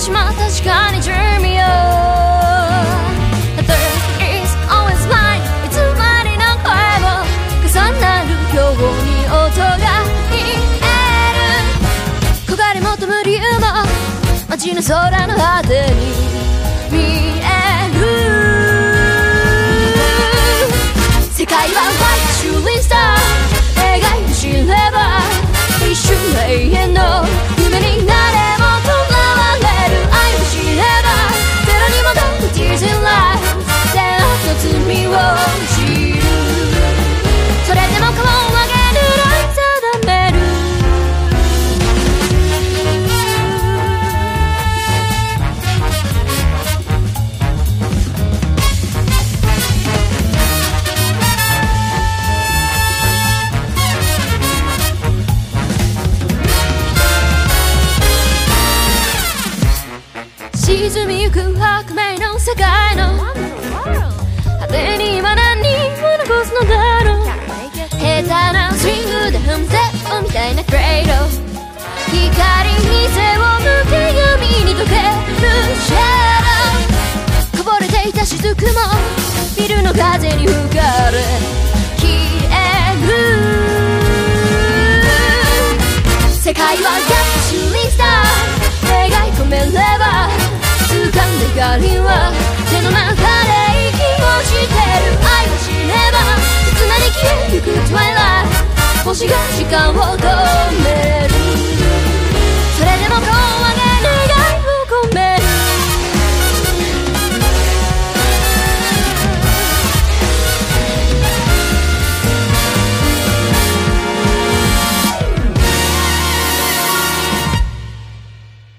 てしまった時間に準備を The third is always mine いつまでの声も重なるように音が見える。焦がれ求む理由も街の空の果てに。見え沈みゆく白明の世界の。果てに今何を残すのだろう。下手なスイングで踏んでみたいなクレイド。光に背を向け闇に溶けるシャドウこぼれていた雫もビルの風に吹かれ消える。世界は光は手の中で息をしてる愛を知ればいつまで消えゆく Twilight 星が時間を通る